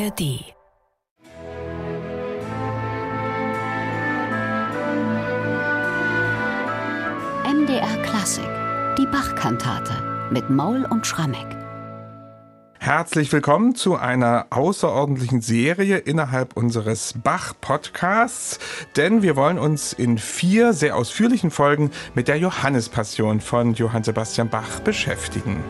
ARD. MDR Klassik, die Bach-Kantate mit Maul und Schrammeck. Herzlich willkommen zu einer außerordentlichen Serie innerhalb unseres Bach-Podcasts, denn wir wollen uns in vier sehr ausführlichen Folgen mit der Johannespassion von Johann Sebastian Bach beschäftigen.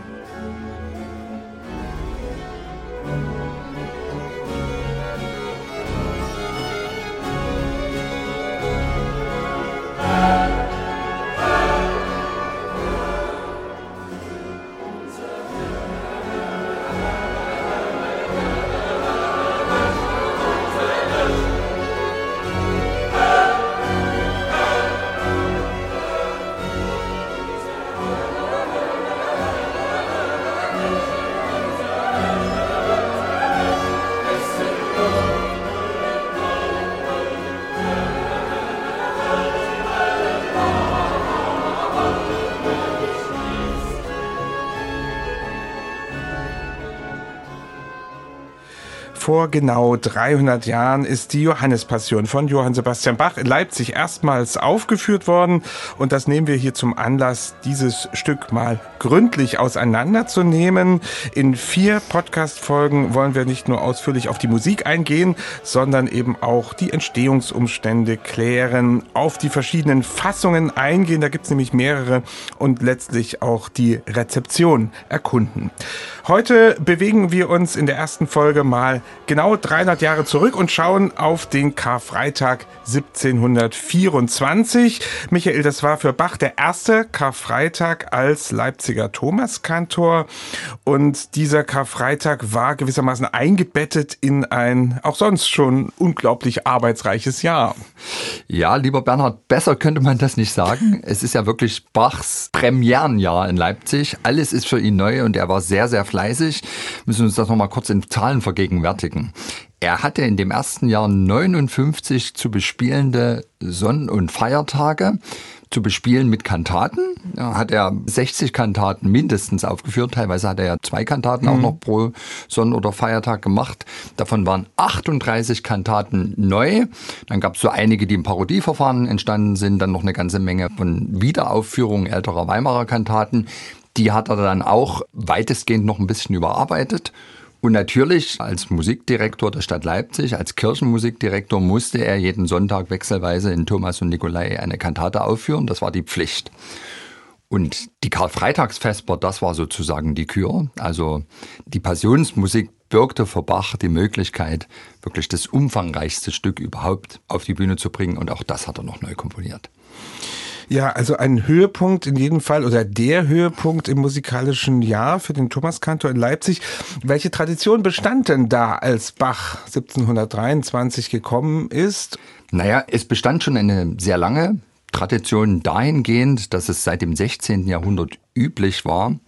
Vor genau 300 Jahren ist die Johannespassion von Johann Sebastian Bach in Leipzig erstmals aufgeführt worden und das nehmen wir hier zum Anlass, dieses Stück mal gründlich auseinanderzunehmen. In vier Podcast-Folgen wollen wir nicht nur ausführlich auf die Musik eingehen, sondern eben auch die Entstehungsumstände klären, auf die verschiedenen Fassungen eingehen, da gibt es nämlich mehrere und letztlich auch die Rezeption erkunden. Heute bewegen wir uns in der ersten Folge mal genau 300 Jahre zurück und schauen auf den Karfreitag 1724. Michael, das war für Bach der erste Karfreitag als Leipziger Thomaskantor und dieser Karfreitag war gewissermaßen eingebettet in ein auch sonst schon unglaublich arbeitsreiches Jahr. Ja, lieber Bernhard, besser könnte man das nicht sagen. Es ist ja wirklich Bachs Premierenjahr in Leipzig. Alles ist für ihn neu und er war sehr, sehr fleißig. Müssen uns das nochmal kurz in Zahlen vergegenwärtigen. Er hatte in dem ersten Jahr 59 zu bespielende Sonn- und Feiertage zu bespielen mit Kantaten. Da hat er 60 Kantaten mindestens aufgeführt. Teilweise hat er ja zwei Kantaten mhm. auch noch pro Sonn- oder Feiertag gemacht. Davon waren 38 Kantaten neu. Dann gab es so einige, die im Parodieverfahren entstanden sind. Dann noch eine ganze Menge von Wiederaufführungen älterer Weimarer Kantaten. Die hat er dann auch weitestgehend noch ein bisschen überarbeitet. Und natürlich als Musikdirektor der Stadt Leipzig, als Kirchenmusikdirektor musste er jeden Sonntag wechselweise in Thomas und Nikolai eine Kantate aufführen. Das war die Pflicht. Und die Karfreitagsvesper, das war sozusagen die Kür. Also die Passionsmusik birgte für Bach die Möglichkeit, wirklich das umfangreichste Stück überhaupt auf die Bühne zu bringen. Und auch das hat er noch neu komponiert. Ja, also ein Höhepunkt in jedem Fall oder der Höhepunkt im musikalischen Jahr für den Thomaskantor in Leipzig. Welche Tradition bestand denn da, als Bach 1723 gekommen ist? Naja, es bestand schon eine sehr lange Tradition dahingehend, dass es seit dem 16. Jahrhundert üblich war,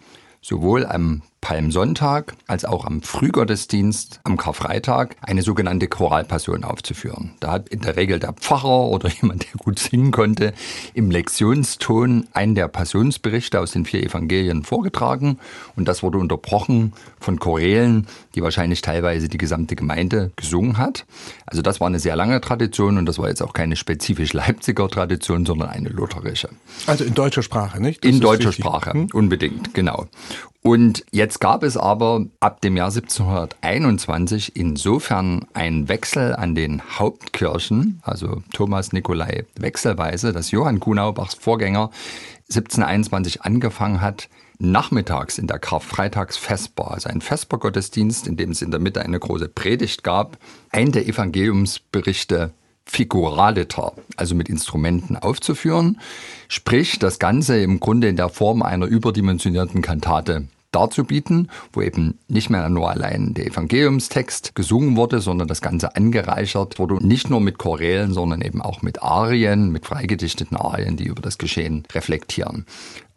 sowohl am Palmsonntag als auch am Frühgottesdienst am Karfreitag eine sogenannte Choralpassion aufzuführen. Da hat in der Regel der Pfarrer oder jemand, der gut singen konnte, im Lektionston einen der Passionsberichte aus den vier Evangelien vorgetragen und das wurde unterbrochen von Chorälen, die wahrscheinlich teilweise die gesamte Gemeinde gesungen hat. Also das war eine sehr lange Tradition und das war jetzt auch keine spezifisch Leipziger Tradition, sondern eine lutherische. Also in deutscher Sprache, nicht? Das in deutscher wichtig. Sprache, hm? unbedingt, genau. Und jetzt gab es aber ab dem Jahr 1721 insofern einen Wechsel an den Hauptkirchen, also Thomas Nikolai wechselweise, dass Johann Kunaubachs Vorgänger 1721 angefangen hat, nachmittags in der Karfreitagsfestbar, also ein Vespergottesdienst, in dem es in der Mitte eine große Predigt gab, einen der Evangeliumsberichte Figuraliter, also mit Instrumenten aufzuführen. Sprich, das Ganze im Grunde in der Form einer überdimensionierten Kantate darzubieten, wo eben nicht mehr nur allein der Evangeliumstext gesungen wurde, sondern das Ganze angereichert wurde, nicht nur mit Chorälen, sondern eben auch mit Arien, mit freigedichteten Arien, die über das Geschehen reflektieren.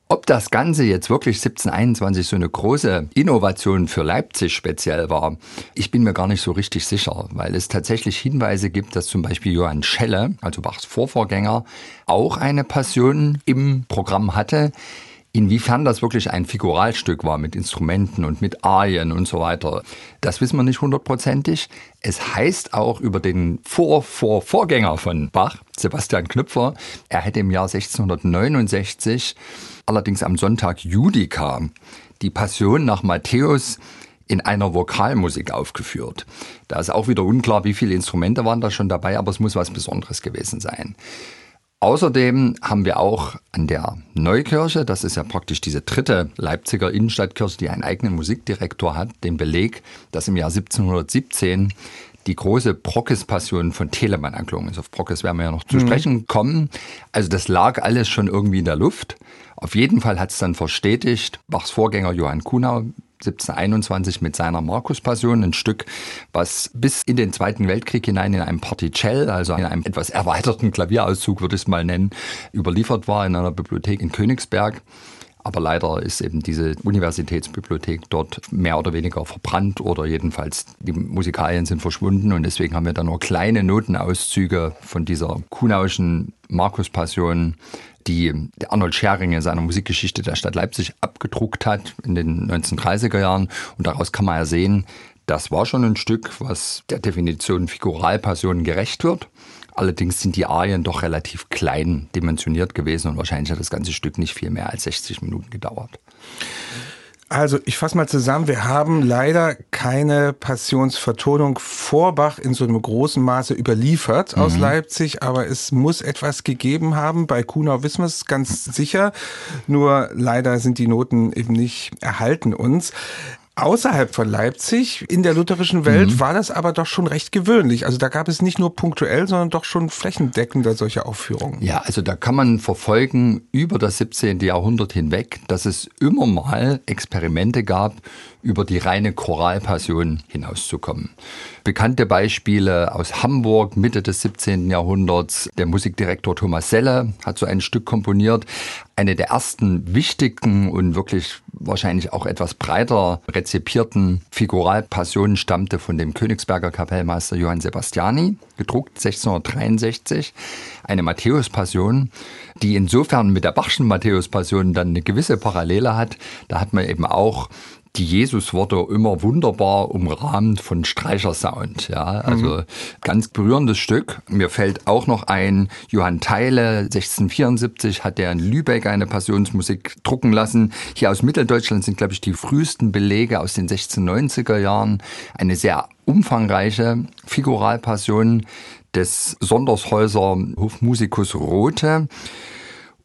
Ob das Ganze jetzt wirklich 1721 so eine große Innovation für Leipzig speziell war, ich bin mir gar nicht so richtig sicher, weil es tatsächlich Hinweise gibt, dass zum Beispiel Johann Schelle, also Bachs Vorvorgänger, auch eine Passion im Programm hatte. Inwiefern das wirklich ein Figuralstück war mit Instrumenten und mit Arien und so weiter, das wissen wir nicht hundertprozentig. Es heißt auch über den Vor-Vor-Vorgänger von Bach, Sebastian Knüpfer, er hätte im Jahr 1669, allerdings am Sonntag Judica, die Passion nach Matthäus in einer Vokalmusik aufgeführt. Da ist auch wieder unklar, wie viele Instrumente waren da schon dabei, aber es muss was Besonderes gewesen sein. Außerdem haben wir auch an der Neukirche, das ist ja praktisch diese dritte Leipziger Innenstadtkirche, die einen eigenen Musikdirektor hat, den Beleg, dass im Jahr 1717 die große Brockes-Passion von Telemann anklungen ist. Auf Brockes werden wir ja noch zu mhm. sprechen kommen. Also das lag alles schon irgendwie in der Luft. Auf jeden Fall hat es dann verstetigt, Bachs Vorgänger Johann Kunau 1721 mit seiner Markus-Passion, ein Stück, was bis in den Zweiten Weltkrieg hinein in einem Particell, also in einem etwas erweiterten Klavierauszug, würde ich es mal nennen, überliefert war in einer Bibliothek in Königsberg. Aber leider ist eben diese Universitätsbibliothek dort mehr oder weniger verbrannt oder jedenfalls die Musikalien sind verschwunden und deswegen haben wir da nur kleine Notenauszüge von dieser Kunauschen Markus-Passion die Arnold Schering in seiner Musikgeschichte der Stadt Leipzig abgedruckt hat in den 1930er Jahren. Und daraus kann man ja sehen, das war schon ein Stück, was der Definition Figuralpassion gerecht wird. Allerdings sind die Arien doch relativ klein dimensioniert gewesen und wahrscheinlich hat das ganze Stück nicht viel mehr als 60 Minuten gedauert. Also, ich fasse mal zusammen. Wir haben leider keine Passionsvertonung vor Bach in so einem großen Maße überliefert aus mhm. Leipzig, aber es muss etwas gegeben haben. Bei Kunau wissen wir es ganz sicher. Nur leider sind die Noten eben nicht erhalten uns. Außerhalb von Leipzig, in der lutherischen Welt, mhm. war das aber doch schon recht gewöhnlich. Also da gab es nicht nur punktuell, sondern doch schon flächendeckender solche Aufführungen. Ja, also da kann man verfolgen über das 17. Jahrhundert hinweg, dass es immer mal Experimente gab, über die reine Choralpassion hinauszukommen. Bekannte Beispiele aus Hamburg, Mitte des 17. Jahrhunderts. Der Musikdirektor Thomas Selle hat so ein Stück komponiert. Eine der ersten wichtigen und wirklich wahrscheinlich auch etwas breiter rezipierten Figuralpassionen stammte von dem Königsberger Kapellmeister Johann Sebastiani, gedruckt 1663. Eine Matthäus-Passion, die insofern mit der Bachschen Matthäus-Passion dann eine gewisse Parallele hat. Da hat man eben auch die Jesusworte immer wunderbar umrahmt von Streichersound. Ja, also mhm. ganz berührendes Stück. Mir fällt auch noch ein, Johann Theile, 1674 hat er in Lübeck eine Passionsmusik drucken lassen. Hier aus Mitteldeutschland sind, glaube ich, die frühesten Belege aus den 1690er Jahren. Eine sehr umfangreiche Figuralpassion des Sondershäuser Hofmusikus Rote.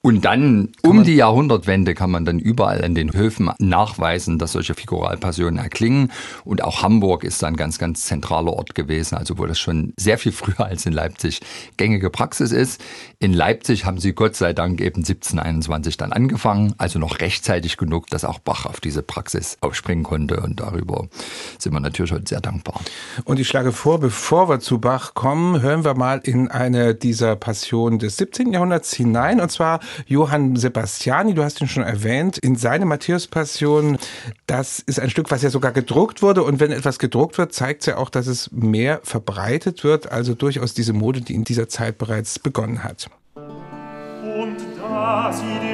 Und dann um die Jahrhundertwende kann man dann überall an den Höfen nachweisen, dass solche Figuralpassionen erklingen. Und auch Hamburg ist ein ganz, ganz zentraler Ort gewesen, also wo das schon sehr viel früher als in Leipzig gängige Praxis ist. In Leipzig haben sie Gott sei Dank eben 1721 dann angefangen, also noch rechtzeitig genug, dass auch Bach auf diese Praxis aufspringen konnte. Und darüber sind wir natürlich heute sehr dankbar. Und ich schlage vor, bevor wir zu Bach kommen, hören wir mal in eine dieser Passionen des 17. Jahrhunderts hinein. Und zwar Johann Sebastiani, du hast ihn schon erwähnt, in seine Matthäus-Passion. Das ist ein Stück, was ja sogar gedruckt wurde. Und wenn etwas gedruckt wird, zeigt es ja auch, dass es mehr verbreitet wird. Also durchaus diese Mode, die in dieser Zeit bereits begonnen hat. Und da sie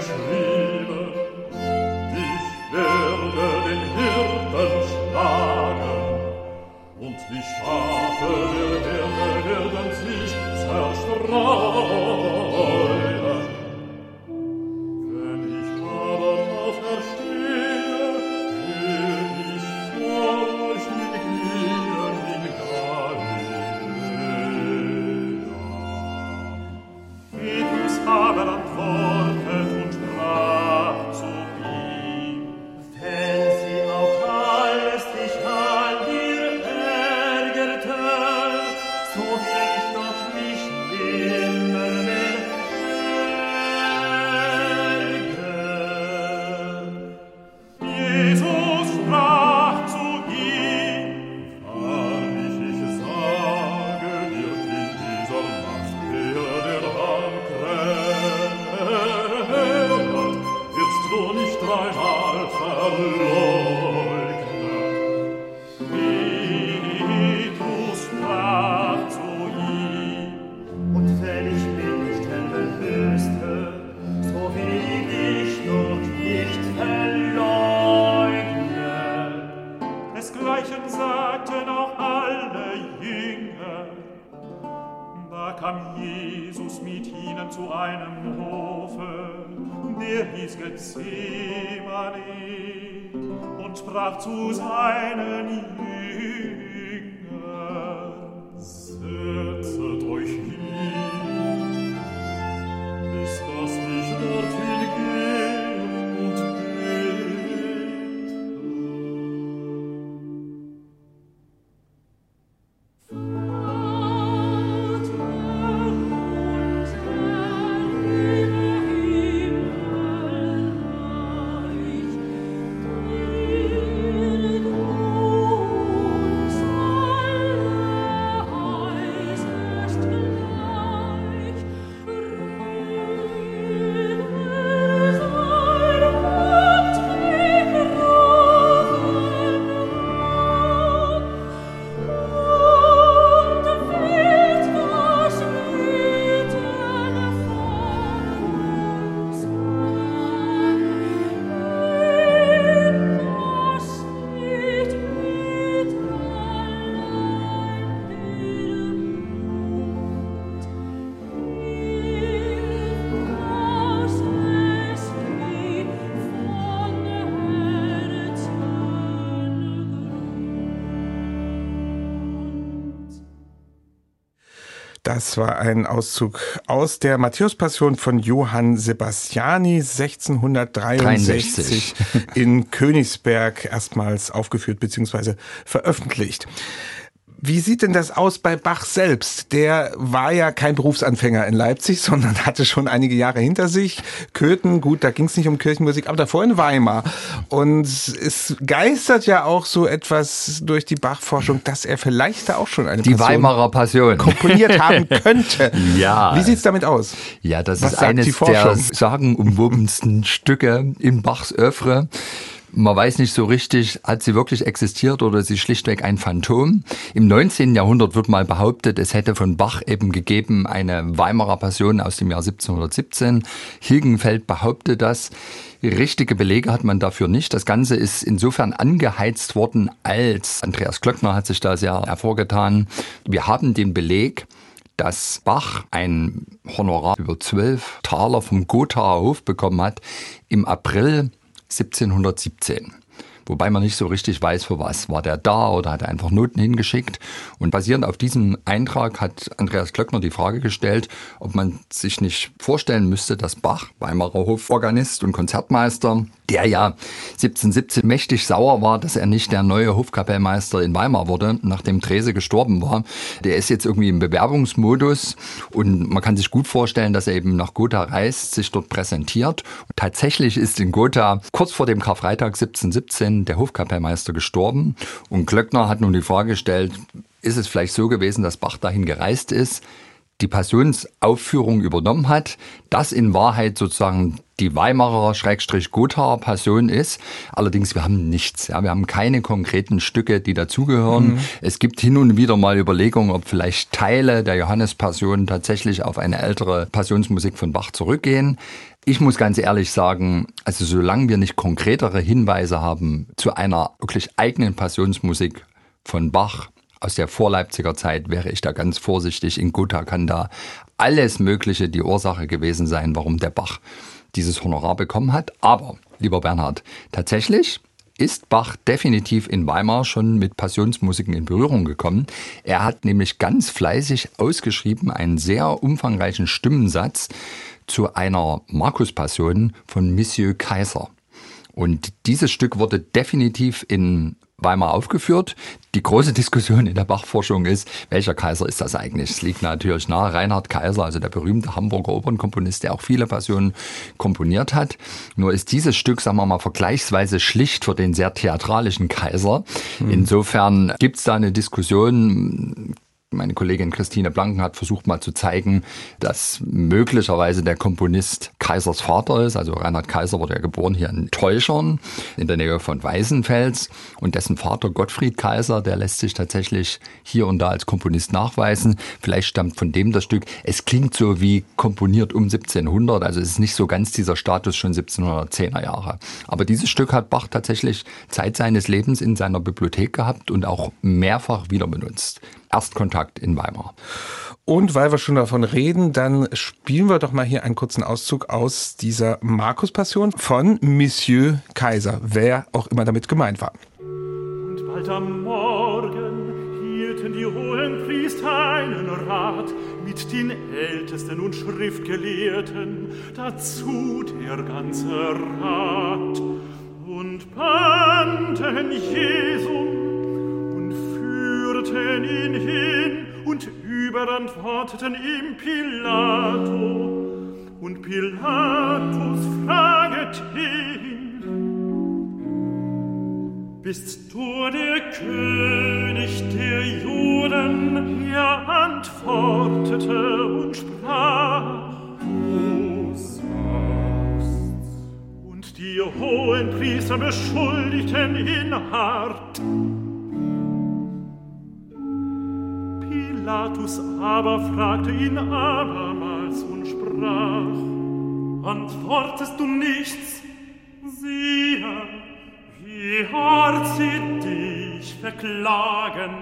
geschrieben, Das war ein Auszug aus der Matthäus-Passion von Johann Sebastiani 1663 in Königsberg erstmals aufgeführt bzw. veröffentlicht. Wie sieht denn das aus bei Bach selbst? Der war ja kein Berufsanfänger in Leipzig, sondern hatte schon einige Jahre hinter sich. Köthen, gut, da ging es nicht um Kirchenmusik, aber davor in Weimar. Und es geistert ja auch so etwas durch die Bach-Forschung, dass er vielleicht da auch schon eine die Passion Weimarer Passion komponiert haben könnte. Ja. Wie sieht's damit aus? Ja, das Was ist eines der sagenumwobensten Stücke in Bachs Oeuvre. Man weiß nicht so richtig, hat sie wirklich existiert oder ist sie schlichtweg ein Phantom. Im 19. Jahrhundert wird mal behauptet, es hätte von Bach eben gegeben eine Weimarer Passion aus dem Jahr 1717. Hilgenfeld behauptet das. Richtige Belege hat man dafür nicht. Das Ganze ist insofern angeheizt worden, als Andreas Klöckner hat sich da sehr hervorgetan. Wir haben den Beleg, dass Bach ein Honorar über zwölf Taler vom Gothaer Hof bekommen hat im April 1717. Wobei man nicht so richtig weiß, für was. War der da oder hat er einfach Noten hingeschickt? Und basierend auf diesem Eintrag hat Andreas Klöckner die Frage gestellt, ob man sich nicht vorstellen müsste, dass Bach, Weimarer Hoforganist und Konzertmeister, der ja 1717 mächtig sauer war, dass er nicht der neue Hofkapellmeister in Weimar wurde, nachdem Trese gestorben war. Der ist jetzt irgendwie im Bewerbungsmodus und man kann sich gut vorstellen, dass er eben nach Gotha reist, sich dort präsentiert. Und tatsächlich ist in Gotha kurz vor dem Karfreitag 1717 der Hofkapellmeister gestorben und Klöckner hat nun die Frage gestellt, ist es vielleicht so gewesen, dass Bach dahin gereist ist, die Passionsaufführung übernommen hat, das in Wahrheit sozusagen die Weimarer Schrägstrich Gothaer Passion ist. Allerdings, wir haben nichts. Ja, wir haben keine konkreten Stücke, die dazugehören. Es gibt hin und wieder mal Überlegungen, ob vielleicht Teile der Johannespassion tatsächlich auf eine ältere Passionsmusik von Bach zurückgehen. Ich muss ganz ehrlich sagen, also solange wir nicht konkretere Hinweise haben zu einer wirklich eigenen Passionsmusik von Bach, aus der Vorleipziger Zeit wäre ich da ganz vorsichtig. In Gotha kann da alles Mögliche die Ursache gewesen sein, warum der Bach dieses Honorar bekommen hat. Aber, lieber Bernhard, tatsächlich ist Bach definitiv in Weimar schon mit Passionsmusiken in Berührung gekommen. Er hat nämlich ganz fleißig ausgeschrieben einen sehr umfangreichen Stimmensatz zu einer Markus-Passion von Monsieur Kaiser. Und dieses Stück wurde definitiv in Weimar aufgeführt. Die große Diskussion in der Bachforschung ist, welcher Kaiser ist das eigentlich? Es liegt natürlich nahe, Reinhard Kaiser, also der berühmte Hamburger Opernkomponist, der auch viele Passionen komponiert hat. Nur ist dieses Stück, sagen wir mal, vergleichsweise schlicht für den sehr theatralischen Kaiser. Insofern gibt es da eine Diskussion, meine Kollegin Christine Blanken hat versucht mal zu zeigen, dass möglicherweise der Komponist Kaisers Vater ist. Also Reinhard Kaiser wurde ja geboren hier in Teuchern in der Nähe von Weißenfels und dessen Vater Gottfried Kaiser, der lässt sich tatsächlich hier und da als Komponist nachweisen. Vielleicht stammt von dem das Stück. Es klingt so wie komponiert um 1700, also es ist nicht so ganz dieser Status schon 1710er Jahre. Aber dieses Stück hat Bach tatsächlich Zeit seines Lebens in seiner Bibliothek gehabt und auch mehrfach wieder benutzt. Erstkontakt in Weimar. Und weil wir schon davon reden, dann spielen wir doch mal hier einen kurzen Auszug aus dieser Markus-Passion von Monsieur Kaiser, wer auch immer damit gemeint war. Und bald am Morgen hielten die hohen Priester einen Rat mit den Ältesten und Schriftgelehrten, dazu der ganze Rat, und banden Jesum und führten ihn hin und überantworteten ihm Pilato. Und Pilatus fraget ihn, Bist du der König der Juden? Er antwortete und sprach, sagst. Und die hohen Priester beschuldigten ihn hart. Pilatus aber fragte ihn abermals und sprach, Antwortest du nichts? Siehe, wie hart sie dich verklagen.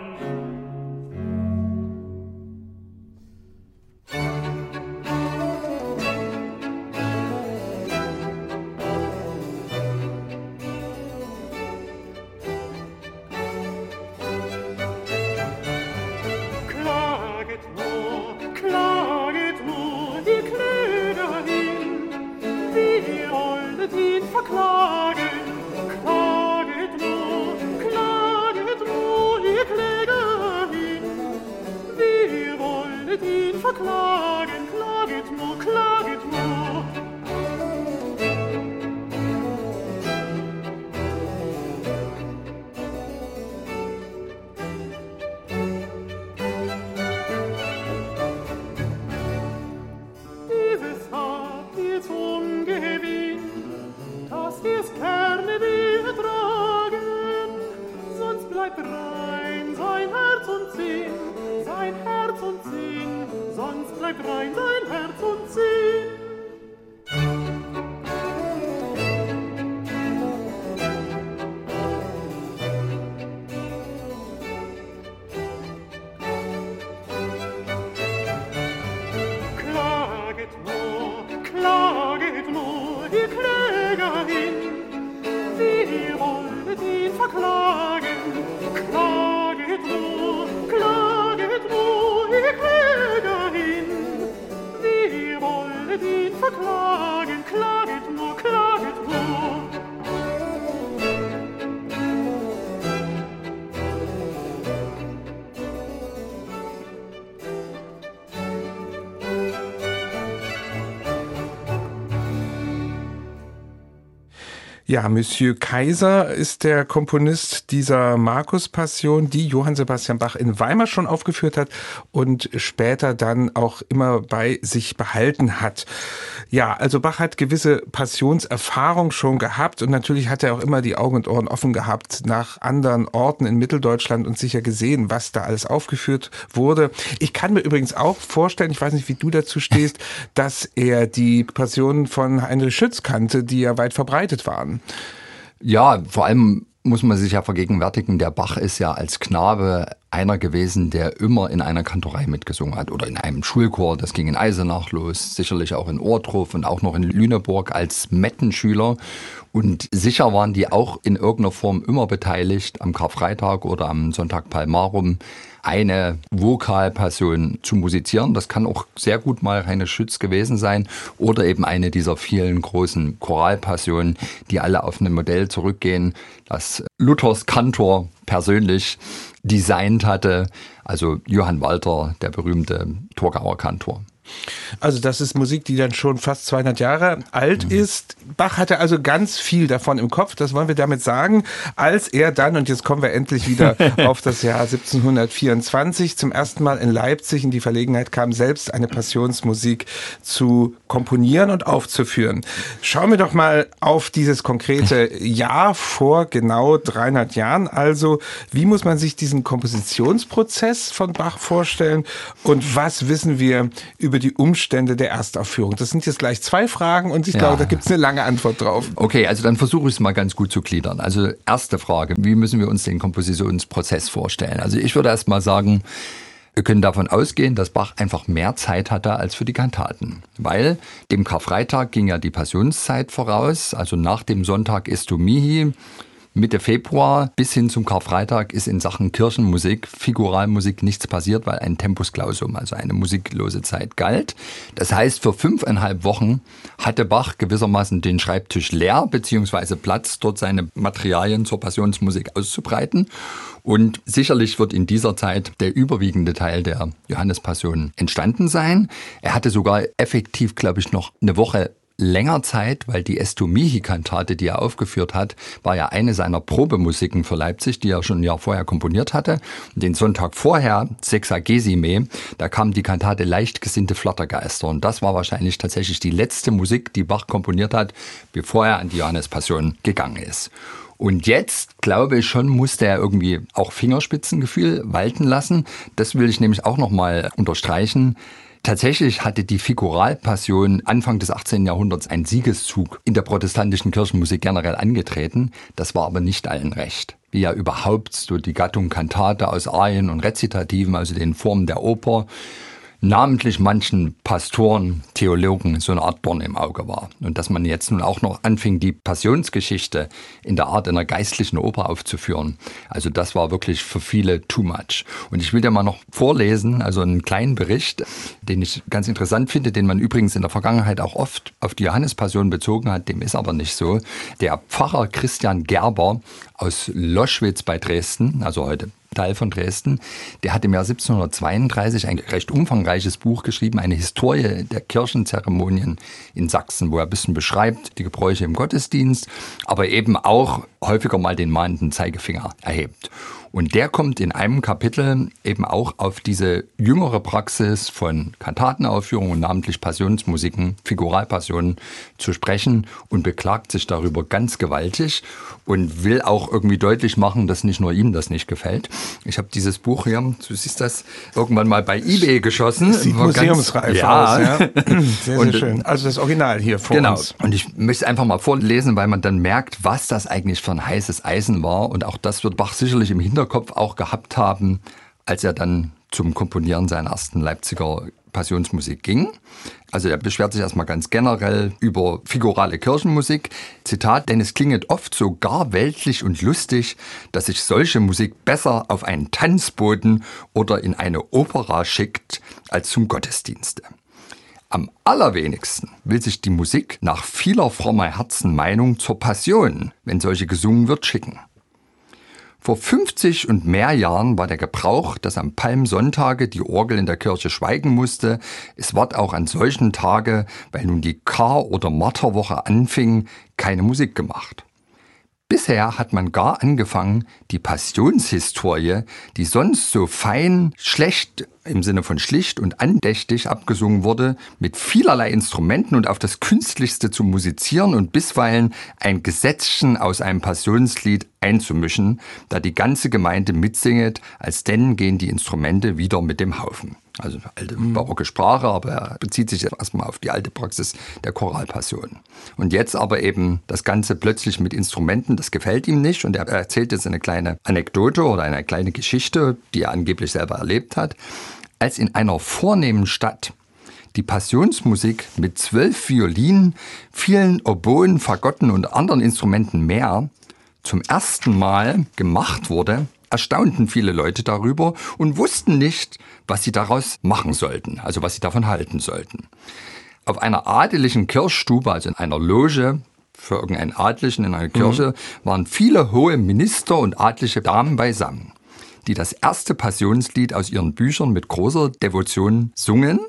Ja, Monsieur Kaiser ist der Komponist dieser Markus-Passion, die Johann Sebastian Bach in Weimar schon aufgeführt hat und später dann auch immer bei sich behalten hat. Ja, also Bach hat gewisse Passionserfahrung schon gehabt und natürlich hat er auch immer die Augen und Ohren offen gehabt nach anderen Orten in Mitteldeutschland und sicher gesehen, was da alles aufgeführt wurde. Ich kann mir übrigens auch vorstellen, ich weiß nicht, wie du dazu stehst, dass er die Passionen von Heinrich Schütz kannte, die ja weit verbreitet waren. Ja, vor allem muss man sich ja vergegenwärtigen, der Bach ist ja als Knabe einer gewesen, der immer in einer Kantorei mitgesungen hat oder in einem Schulchor. Das ging in Eisenach los, sicherlich auch in Ohrdruf und auch noch in Lüneburg als Mettenschüler. Und sicher waren die auch in irgendeiner Form immer beteiligt am Karfreitag oder am Sonntag Palmarum eine Vokalpassion zu musizieren. Das kann auch sehr gut mal Heine Schütz gewesen sein oder eben eine dieser vielen großen Choralpassionen, die alle auf ein Modell zurückgehen, das Luthers Kantor persönlich designt hatte, also Johann Walter, der berühmte Torgauer Kantor. Also das ist Musik, die dann schon fast 200 Jahre alt ist. Bach hatte also ganz viel davon im Kopf, das wollen wir damit sagen, als er dann, und jetzt kommen wir endlich wieder auf das Jahr 1724, zum ersten Mal in Leipzig in die Verlegenheit kam, selbst eine Passionsmusik zu komponieren und aufzuführen. Schauen wir doch mal auf dieses konkrete Jahr vor genau 300 Jahren. Also wie muss man sich diesen Kompositionsprozess von Bach vorstellen und was wissen wir über die Umstände der Erstaufführung? Das sind jetzt gleich zwei Fragen und ich Ja. glaube, da gibt es eine lange Antwort drauf. Okay, also dann versuche ich es mal ganz gut zu gliedern. Also erste Frage, wie müssen wir uns den Kompositionsprozess vorstellen? Also ich würde erst mal sagen, Wir können davon ausgehen, dass Bach einfach mehr Zeit hatte als für die Kantaten, weil dem Karfreitag ging ja die Passionszeit voraus, also nach dem Sonntag Estomihi, Mitte Februar bis hin zum Karfreitag ist in Sachen Kirchenmusik, Figuralmusik nichts passiert, weil ein Tempus Clausum, also eine musiklose Zeit galt. Das heißt, für fünfeinhalb Wochen hatte Bach gewissermaßen den Schreibtisch leer, beziehungsweise Platz, dort seine Materialien zur Passionsmusik auszubreiten. Und sicherlich wird in dieser Zeit der überwiegende Teil der Johannespassion entstanden sein. Er hatte sogar effektiv, glaube ich, noch eine Woche länger Zeit, weil die Estomihi-Kantate, die er aufgeführt hat, war ja eine seiner Probemusiken für Leipzig, die er schon ein Jahr vorher komponiert hatte. Und den Sonntag vorher, Sexagesime, da kam die Kantate Leichtgesinnte Flattergeister. Und das war wahrscheinlich tatsächlich die letzte Musik, die Bach komponiert hat, bevor er an die Johannespassion gegangen ist. Und jetzt, glaube ich schon, musste er irgendwie auch Fingerspitzengefühl walten lassen. Das will ich nämlich auch nochmal unterstreichen. Tatsächlich hatte die Figuralpassion Anfang des 18. Jahrhunderts einen Siegeszug in der protestantischen Kirchenmusik generell angetreten. Das war aber nicht allen recht. Wie ja überhaupt so die Gattung Kantate aus Arien und Rezitativen, also den Formen der Oper, namentlich manchen Pastoren, Theologen so eine Art Dorn im Auge war. Und dass man jetzt nun auch noch anfing, die Passionsgeschichte in der Art einer geistlichen Oper aufzuführen. Also das war wirklich für viele too much. Und ich will dir mal noch vorlesen, also einen kleinen Bericht, den ich ganz interessant finde, den man übrigens in der Vergangenheit auch oft auf die Johannespassion bezogen hat, dem ist aber nicht so. Der Pfarrer Christian Gerber aus Loschwitz bei Dresden, also heute Teil von Dresden, der hat im Jahr 1732 ein recht umfangreiches Buch geschrieben, eine Historie der Kirchenzeremonien in Sachsen, wo er ein bisschen beschreibt die Gebräuche im Gottesdienst, aber eben auch häufiger mal den mahnenden Zeigefinger erhebt. Und der kommt in einem Kapitel eben auch auf diese jüngere Praxis von Kantatenaufführungen, namentlich Passionsmusiken, Figuralpassionen zu sprechen und beklagt sich darüber ganz gewaltig und will auch irgendwie deutlich machen, dass nicht nur ihm das nicht gefällt. Ich habe dieses Buch hier, du siehst das, irgendwann mal bei eBay geschossen. Sieht museumsreif ja. aus. Ja. Sehr, sehr schön. Also das Original hier vor genau. uns. Genau. Und ich möchte es einfach mal vorlesen, weil man dann merkt, was das eigentlich für ein heißes Eisen war. Und auch das wird Bach sicherlich im Hinterkopf auch gehabt haben, als er dann zum Komponieren seiner ersten Leipziger Passionsmusik ging. Also er beschwert sich erstmal ganz generell über figurale Kirchenmusik. Zitat, denn es klinget oft so gar weltlich und lustig, dass sich solche Musik besser auf einen Tanzboden oder in eine Opera schickt als zum Gottesdienste. Am allerwenigsten will sich die Musik nach vieler frommer Herzenmeinung zur Passion, wenn solche gesungen wird, schicken. Vor 50 und mehr Jahren war der Gebrauch, dass am Palmsonntage die Orgel in der Kirche schweigen musste. Es ward auch an solchen Tage, weil nun die Kar- oder Marterwoche anfing, keine Musik gemacht. Bisher hat man gar angefangen, die Passionshistorie, die sonst so fein, schlecht im Sinne von schlicht und andächtig abgesungen wurde, mit vielerlei Instrumenten und auf das Künstlichste zu musizieren und bisweilen ein Gesetzchen aus einem Passionslied einzumischen, da die ganze Gemeinde mitsinget, als denn gehen die Instrumente wieder mit dem Haufen. Also alte mhm. barocke Sprache, aber er bezieht sich erstmal auf die alte Praxis der Choralpassion. Und jetzt aber eben das Ganze plötzlich mit Instrumenten, das gefällt ihm nicht und er erzählt jetzt eine kleine Anekdote oder eine kleine Geschichte, die er angeblich selber erlebt hat. Als in einer vornehmen Stadt die Passionsmusik mit zwölf Violinen, vielen Oboen, Fagotten und anderen Instrumenten mehr zum ersten Mal gemacht wurde, erstaunten viele Leute darüber und wussten nicht, was sie daraus machen sollten, also was sie davon halten sollten. Auf einer adeligen Kirchstube, also in einer Loge für irgendeinen Adligen in einer Kirche, mhm. waren viele hohe Minister und adlige Damen beisammen, die das erste Passionslied aus ihren Büchern mit großer Devotion sungen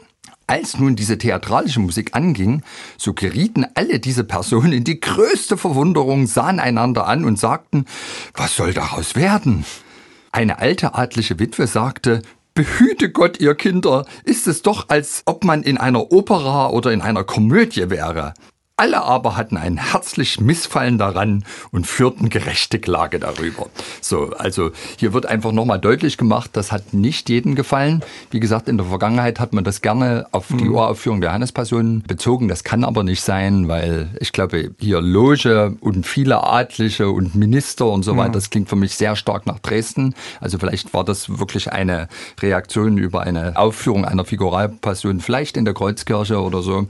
als nun diese theatralische Musik anging, so gerieten alle diese Personen in die größte Verwunderung, sahen einander an und sagten, was soll daraus werden? Eine alte adliche Witwe sagte, Behüte Gott, ihr Kinder, ist es doch, als ob man in einer Opera oder in einer Komödie wäre. Alle aber hatten ein herzlich Missfallen daran und führten gerechte Klage darüber. So, also hier wird einfach nochmal deutlich gemacht, das hat nicht jedem gefallen. Wie gesagt, in der Vergangenheit hat man das gerne auf die mhm. Uraufführung der Hannespassion bezogen. Das kann aber nicht sein, weil ich glaube, hier Loge und viele Adlige und Minister und so weiter, mhm. das klingt für mich sehr stark nach Dresden. Also vielleicht war das wirklich eine Reaktion über eine Aufführung einer Figuralpassion, vielleicht in der Kreuzkirche oder so.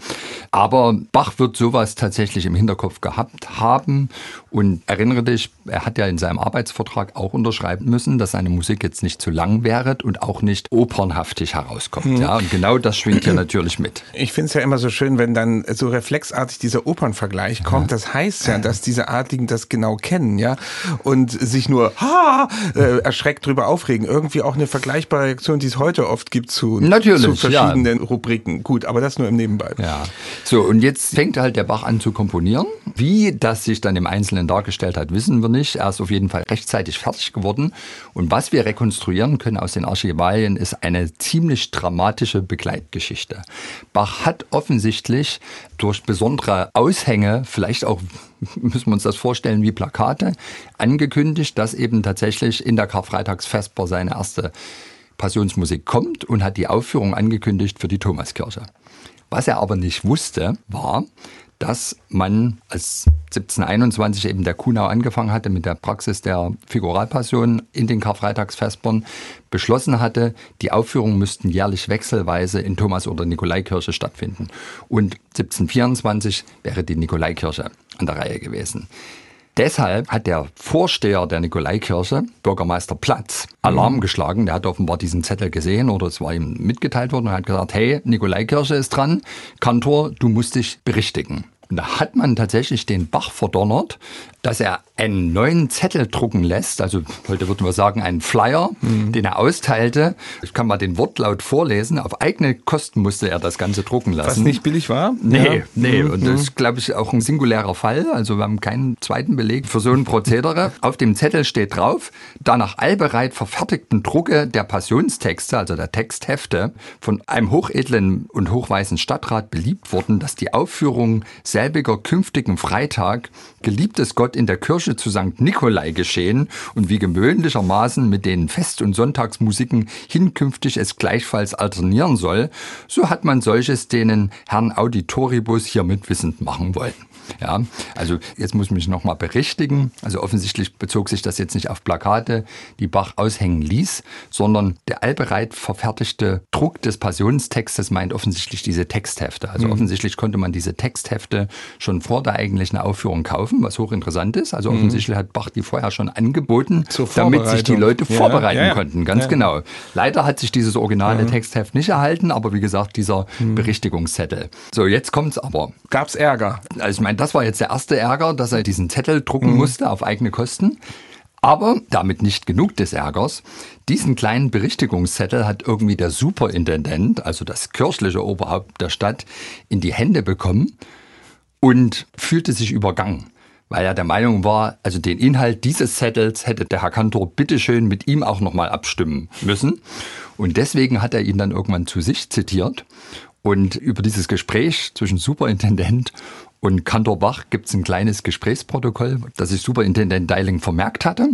Aber Bach wird sowas sowas tatsächlich im Hinterkopf gehabt haben. Und erinnere dich, er hat ja in seinem Arbeitsvertrag auch unterschreiben müssen, dass seine Musik jetzt nicht zu lang wäre und auch nicht opernhaftig herauskommt. Mhm. Ja, und genau das schwingt ja natürlich mit. Ich finde es ja immer so schön, wenn dann so reflexartig dieser Opernvergleich kommt. Das heißt ja, dass diese Adligen das genau kennen, ja, und sich nur ha, äh, erschreckt drüber aufregen. Irgendwie auch eine vergleichbare Reaktion, die es heute oft gibt zu, zu verschiedenen ja. Rubriken. Gut, aber das nur im Nebenbei. Ja. So, und jetzt fängt halt der Bach an zu komponieren. Wie das sich dann im Einzelnen dargestellt hat, wissen wir nicht. Er ist auf jeden Fall rechtzeitig fertig geworden. Und was wir rekonstruieren können aus den Archivalien, ist eine ziemlich dramatische Begleitgeschichte. Bach hat offensichtlich durch besondere Aushänge, vielleicht auch müssen wir uns das vorstellen wie Plakate, angekündigt, dass eben tatsächlich in der Karfreitagsvesper seine erste Passionsmusik kommt und hat die Aufführung angekündigt für die Thomaskirche. Was er aber nicht wusste, war, dass man als 1721 eben der Kuhnau angefangen hatte mit der Praxis der Figuralpassion in den Karfreitagsvespern, beschlossen hatte, die Aufführungen müssten jährlich wechselweise in Thomas- oder Nikolaikirche stattfinden. Und 1724 wäre die Nikolaikirche an der Reihe gewesen. Deshalb hat der Vorsteher der Nikolaikirche, Bürgermeister Platz, Alarm mhm. geschlagen. Der hat offenbar diesen Zettel gesehen oder es war ihm mitgeteilt worden und hat gesagt, hey, Nikolaikirche ist dran, Kantor, du musst dich berichtigen. Und da hat man tatsächlich den Bach verdonnert, dass er einen neuen Zettel drucken lässt, also heute würden wir sagen einen Flyer, mhm. den er austeilte. Ich kann mal den Wortlaut vorlesen. Auf eigene Kosten musste er das Ganze drucken lassen. Was nicht billig war? Nee, ja. nee. Mhm. Und das ist, glaube ich, auch ein singulärer Fall. Also wir haben keinen zweiten Beleg für so ein Prozedere. Auf dem Zettel steht drauf, da nach allbereit verfertigten Drucke der Passionstexte, also der Texthefte, von einem hochedlen und hochweißen Stadtrat beliebt wurden, dass die Aufführung selbiger künftigen Freitag geliebtes Gott in der Kirche zu St. Nikolai geschehen und wie gewöhnlichermaßen mit den Fest- und Sonntagsmusiken hinkünftig es gleichfalls alternieren soll, so hat man solches denen Herrn Auditoribus hiermit wissend machen wollen. Ja, also jetzt muss ich mich nochmal berichtigen. Also offensichtlich bezog sich das jetzt nicht auf Plakate, die Bach aushängen ließ, sondern der allbereit verfertigte Druck des Passionstextes meint offensichtlich diese Texthefte. Also mhm. offensichtlich konnte man diese Texthefte schon vor der eigentlichen Aufführung kaufen, was hochinteressant ist. Also mhm. offensichtlich hat Bach die vorher schon angeboten, damit sich die Leute ja, vorbereiten ja, ja. konnten. Ganz genau. Leider hat sich dieses originale Textheft nicht erhalten, aber wie gesagt, dieser mhm. Berichtigungszettel. So, jetzt kommt's aber. Gab's Ärger? Also ich meine, das war jetzt der erste Ärger, dass er diesen Zettel drucken mhm. musste auf eigene Kosten. Aber damit nicht genug des Ärgers. Diesen kleinen Berichtigungszettel hat irgendwie der Superintendent, also das kirchliche Oberhaupt der Stadt, in die Hände bekommen und fühlte sich übergangen, weil er der Meinung war, also den Inhalt dieses Zettels hätte der Herr Kantor bitteschön mit ihm auch nochmal abstimmen müssen. Und deswegen hat er ihn dann irgendwann zu sich zitiert. Und über dieses Gespräch zwischen Superintendent und Kantor Bach gibt es ein kleines Gesprächsprotokoll, das sich Superintendent Deiling vermerkt hatte.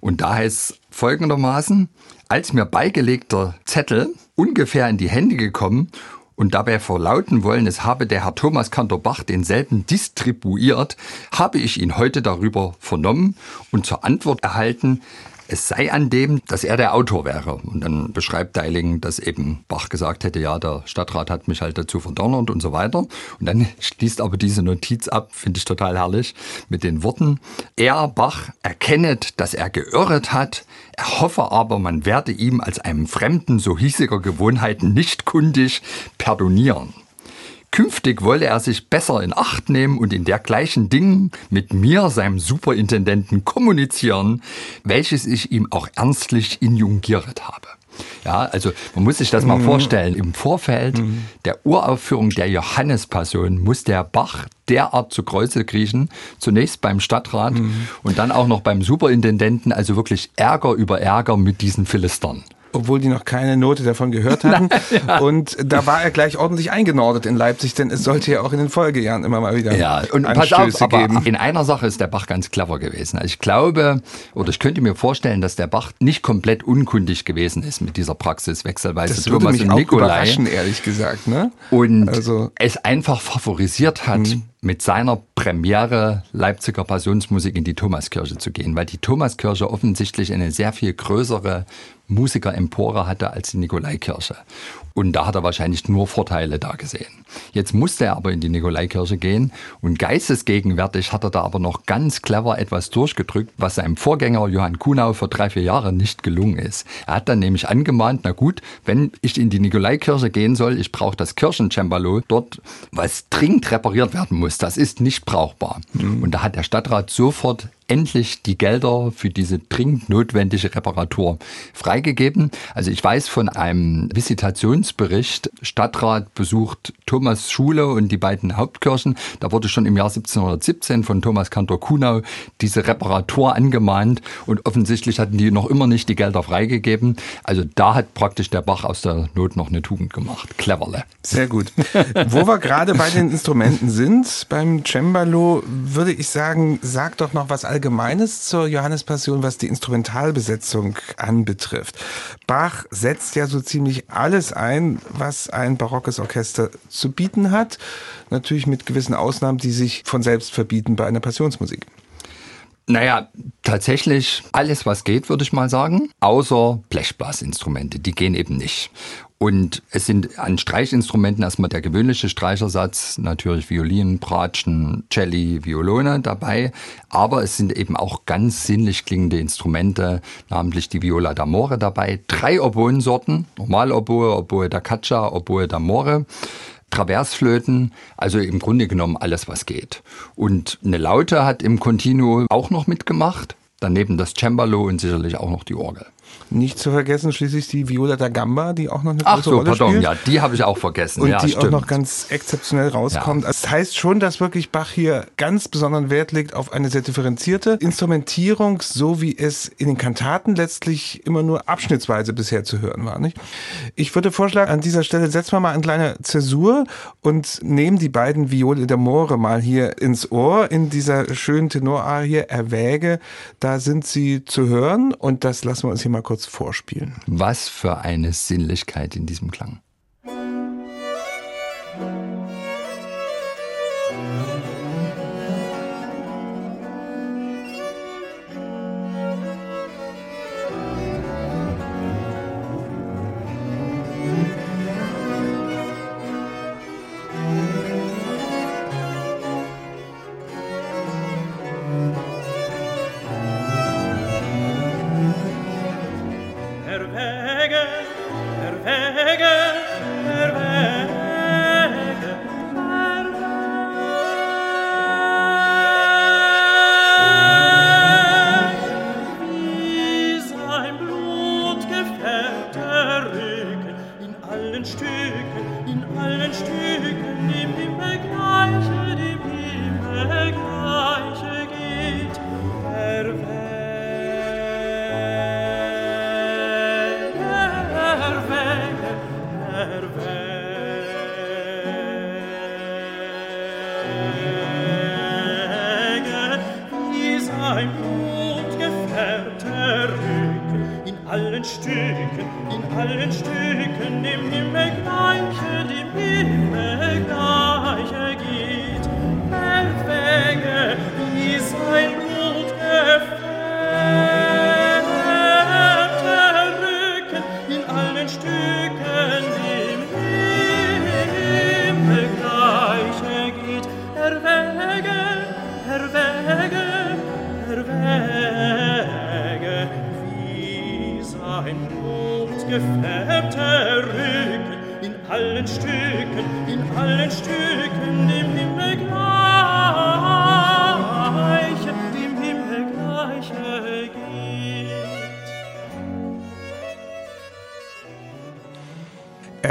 Und da heißt folgendermaßen, als mir beigelegter Zettel ungefähr in die Hände gekommen und dabei verlauten wollen, es habe der Herr Thomas Kantor Bach denselben distribuiert, habe ich ihn heute darüber vernommen und zur Antwort erhalten, es sei an dem, dass er der Autor wäre. Und dann beschreibt Deiling, dass eben Bach gesagt hätte, ja, der Stadtrat hat mich halt dazu verdonnert und so weiter. Und dann schließt aber diese Notiz ab, finde ich total herrlich, mit den Worten, er, Bach, erkennet, dass er geirret hat, er hoffe aber, man werde ihm als einem Fremden so hiesiger Gewohnheiten nicht kundig pardonieren. Künftig wolle er sich besser in Acht nehmen und in dergleichen Dingen mit mir, seinem Superintendenten, kommunizieren, welches ich ihm auch ernstlich injungiert habe. Ja, also man muss sich das mal mhm. vorstellen. Im Vorfeld mhm. der Uraufführung der Johannespassion muss der Bach derart zu Kreuze kriechen. Zunächst beim Stadtrat mhm. und dann auch noch beim Superintendenten. Also wirklich Ärger über Ärger mit diesen Philistern. Obwohl die noch keine Note davon gehört hatten. ja. Und da war er gleich ordentlich eingenordet in Leipzig, denn es sollte ja auch in den Folgejahren immer mal wieder ja, und pass auf, aber In einer Sache ist der Bach ganz clever gewesen. Also ich glaube, oder ich könnte mir vorstellen, dass der Bach nicht komplett unkundig gewesen ist mit dieser Praxiswechselweise das Thomas mich und auch Nikolai. Überraschen, ehrlich gesagt. Ne? Und also. es einfach favorisiert hat. Mhm mit seiner Premiere Leipziger Passionsmusik in die Thomaskirche zu gehen, weil die Thomaskirche offensichtlich eine sehr viel größere Musikerempore hatte als die Nikolaikirche. Und da hat er wahrscheinlich nur Vorteile da gesehen. Jetzt musste er aber in die Nikolaikirche gehen und geistesgegenwärtig hat er da aber noch ganz clever etwas durchgedrückt, was seinem Vorgänger Johann Kuhnau vor drei, vier Jahren nicht gelungen ist. Er hat dann nämlich angemahnt, na gut, wenn ich in die Nikolaikirche gehen soll, ich brauche das Kirchencembalo dort, was dringend repariert werden muss. Das ist nicht brauchbar. Mhm. Und da hat der Stadtrat sofort endlich die Gelder für diese dringend notwendige Reparatur freigegeben. Also ich weiß von einem Visitationsbericht, Stadtrat besucht Thomas Schule und die beiden Hauptkirchen. Da wurde schon im Jahr 1717 von Thomas Kantor Kunau diese Reparatur angemahnt und offensichtlich hatten die noch immer nicht die Gelder freigegeben. Also da hat praktisch der Bach aus der Not noch eine Tugend gemacht. Cleverle. Sehr gut. Wo wir gerade bei den Instrumenten sind, beim Cembalo, würde ich sagen, sag doch noch was Allgemeines zur Johannespassion, was die Instrumentalbesetzung anbetrifft. Bach setzt ja so ziemlich alles ein, was ein barockes Orchester zu bieten hat. Natürlich mit gewissen Ausnahmen, die sich von selbst verbieten bei einer Passionsmusik. Naja, tatsächlich alles, was geht, würde ich mal sagen, außer Blechblasinstrumente, die gehen eben nicht. Und es sind an Streichinstrumenten erstmal der gewöhnliche Streichersatz, natürlich Violinen, Bratschen, Celli, Violone dabei, aber es sind eben auch ganz sinnlich klingende Instrumente, namentlich die Viola d'Amore dabei, drei Oboensorten, Normaloboe, Oboe da Caccia, Oboe d'Amore. Traversflöten, also im Grunde genommen alles, was geht. Und eine Laute hat im Continuo auch noch mitgemacht, daneben das Cembalo und sicherlich auch noch die Orgel. Nicht zu vergessen schließlich die Viola da Gamba, die auch noch eine große Ach so, Rolle pardon, spielt. ja, die habe ich auch vergessen. Und ja, die stimmt. auch noch ganz exzeptionell rauskommt. Ja. Das heißt schon, dass wirklich Bach hier ganz besonderen Wert legt auf eine sehr differenzierte Instrumentierung, so wie es in den Kantaten letztlich immer nur abschnittsweise bisher zu hören war. Nicht? Ich würde vorschlagen, an dieser Stelle setzen wir mal eine kleine Zäsur und nehmen die beiden Viole d'Amore mal hier ins Ohr in dieser schönen Tenorarie Erwäge. Da sind sie zu hören und das lassen wir uns hier mal kurz vorspielen. Was für eine Sinnlichkeit in diesem Klang. der Wege, der Wege.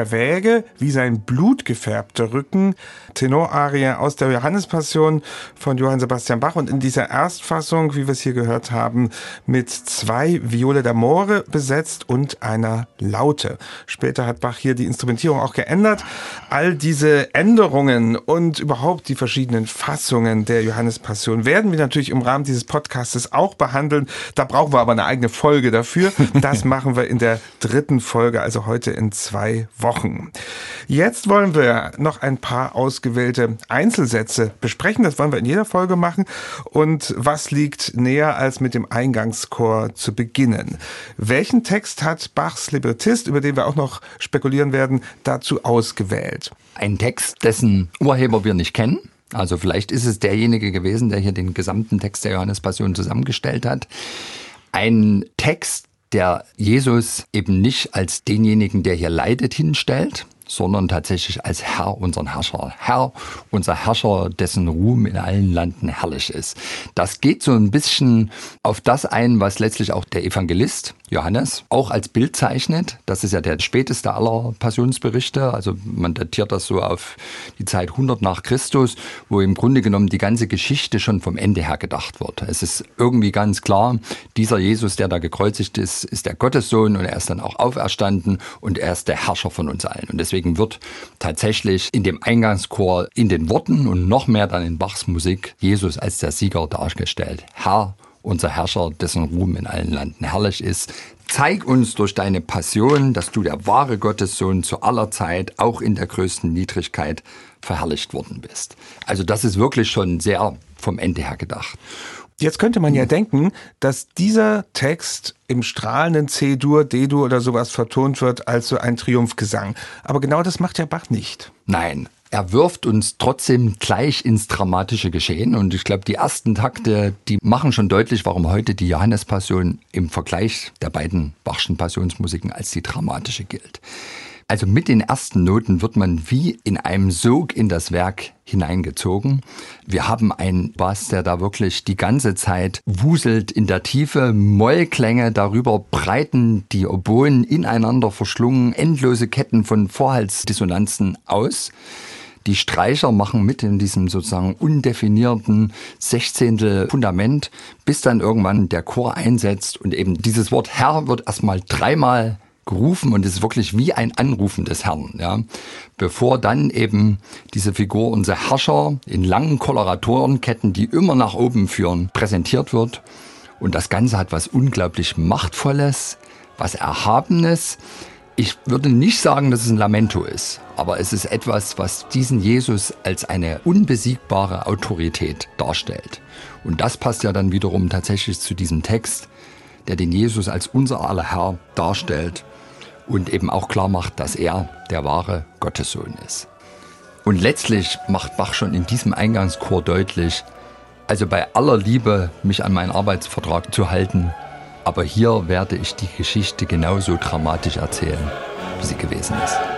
Erwäge, wie sein blutgefärbter Rücken. Tenorarie aus der Johannespassion von Johann Sebastian Bach und in dieser Erstfassung, wie wir es hier gehört haben, mit zwei Viole d'Amore besetzt und einer Laute. Später hat Bach hier die Instrumentierung auch geändert. All diese Änderungen und überhaupt die verschiedenen Fassungen der Johannespassion werden wir natürlich im Rahmen dieses Podcastes auch behandeln. Da brauchen wir aber eine eigene Folge dafür. Das machen wir in der dritten Folge, also heute in zwei Wochen. Jetzt wollen wir noch ein paar ausgewählte Einzelsätze besprechen. Das wollen wir in jeder Folge machen. Und was liegt näher, als mit dem Eingangschor zu beginnen? Welchen Text hat Bachs Librettist, über den wir auch noch spekulieren werden, dazu ausgewählt? Ein Text, dessen Urheber wir nicht kennen. Also vielleicht ist es derjenige gewesen, der hier den gesamten Text der Johannespassion zusammengestellt hat. Ein Text, der Jesus eben nicht als denjenigen, der hier leidet, hinstellt, sondern tatsächlich als Herr, unseren Herrscher. Herr, unser Herrscher, dessen Ruhm in allen Landen herrlich ist. Das geht so ein bisschen auf das ein, was letztlich auch der Evangelist Johannes auch als Bild zeichnet. Das ist ja der späteste aller Passionsberichte. Also man datiert das so auf die Zeit 100 nach Christus, wo im Grunde genommen die ganze Geschichte schon vom Ende her gedacht wird. Es ist irgendwie ganz klar, dieser Jesus, der da gekreuzigt ist, ist der Gottessohn und er ist dann auch auferstanden und er ist der Herrscher von uns allen. Und deswegen wird tatsächlich in dem Eingangschor in den Worten und noch mehr dann in Bachs Musik Jesus als der Sieger dargestellt. Herr unser Herrscher, dessen Ruhm in allen Landen herrlich ist. Zeig uns durch deine Passion, dass du der wahre Gottessohn zu aller Zeit, auch in der größten Niedrigkeit, verherrlicht worden bist. Also das ist wirklich schon sehr vom Ende her gedacht. Jetzt könnte man ja denken, dass dieser Text im strahlenden C-Dur, D-Dur oder sowas vertont wird als so ein Triumphgesang. Aber genau das macht ja Bach nicht. Nein, er wirft uns trotzdem gleich ins dramatische Geschehen. Und ich glaube, die ersten Takte, die machen schon deutlich, warum heute die Johannespassion im Vergleich der beiden Bachschen Passionsmusiken als die dramatische gilt. Also mit den ersten Noten wird man wie in einem Sog in das Werk hineingezogen. Wir haben einen Bass, der da wirklich die ganze Zeit wuselt in der Tiefe, Mollklänge darüber breiten die Oboen ineinander verschlungen, endlose Ketten von Vorhaltsdissonanzen aus. Die Streicher machen mit in diesem sozusagen undefinierten Sechzehntel Fundament, bis dann irgendwann der Chor einsetzt und eben dieses Wort Herr wird erstmal dreimal gerufen und ist wirklich wie ein Anrufen des Herrn, ja. Bevor dann eben diese Figur, unser Herrscher, in langen Koloratorenketten, die immer nach oben führen, präsentiert wird. Und das Ganze hat was unglaublich Machtvolles, was Erhabenes, ich würde nicht sagen, dass es ein Lamento ist, aber es ist etwas, was diesen Jesus als eine unbesiegbare Autorität darstellt. Und das passt ja dann wiederum tatsächlich zu diesem Text, der den Jesus als unser aller Herr darstellt und eben auch klar macht, dass er der wahre Gottessohn ist. Und letztlich macht Bach schon in diesem Eingangschor deutlich, also bei aller Liebe, mich an meinen Arbeitsvertrag zu halten, aber hier werde ich die Geschichte genauso dramatisch erzählen, wie sie gewesen ist.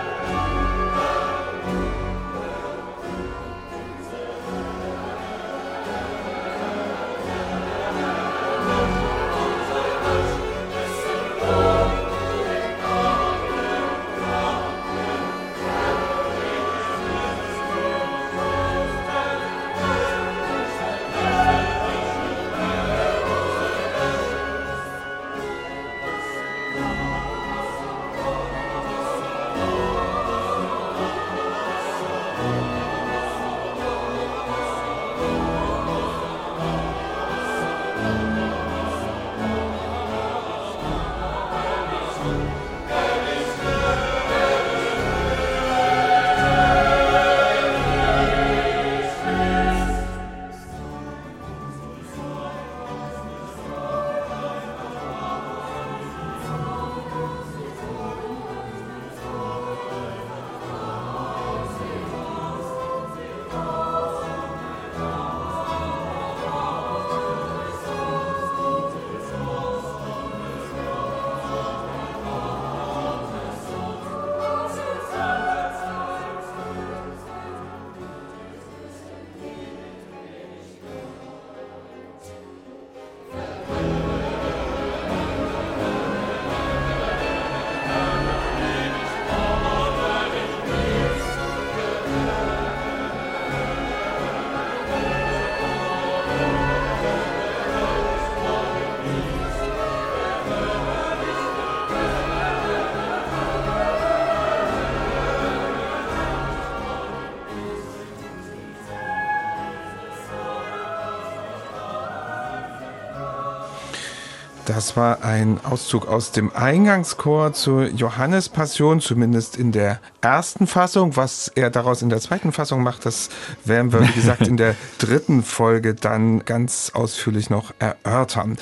Das war ein Auszug aus dem Eingangschor zur Johannespassion, zumindest in der ersten Fassung. Was er daraus in der zweiten Fassung macht, das werden wir, wie gesagt, in der dritten Folge dann ganz ausführlich noch erörtern.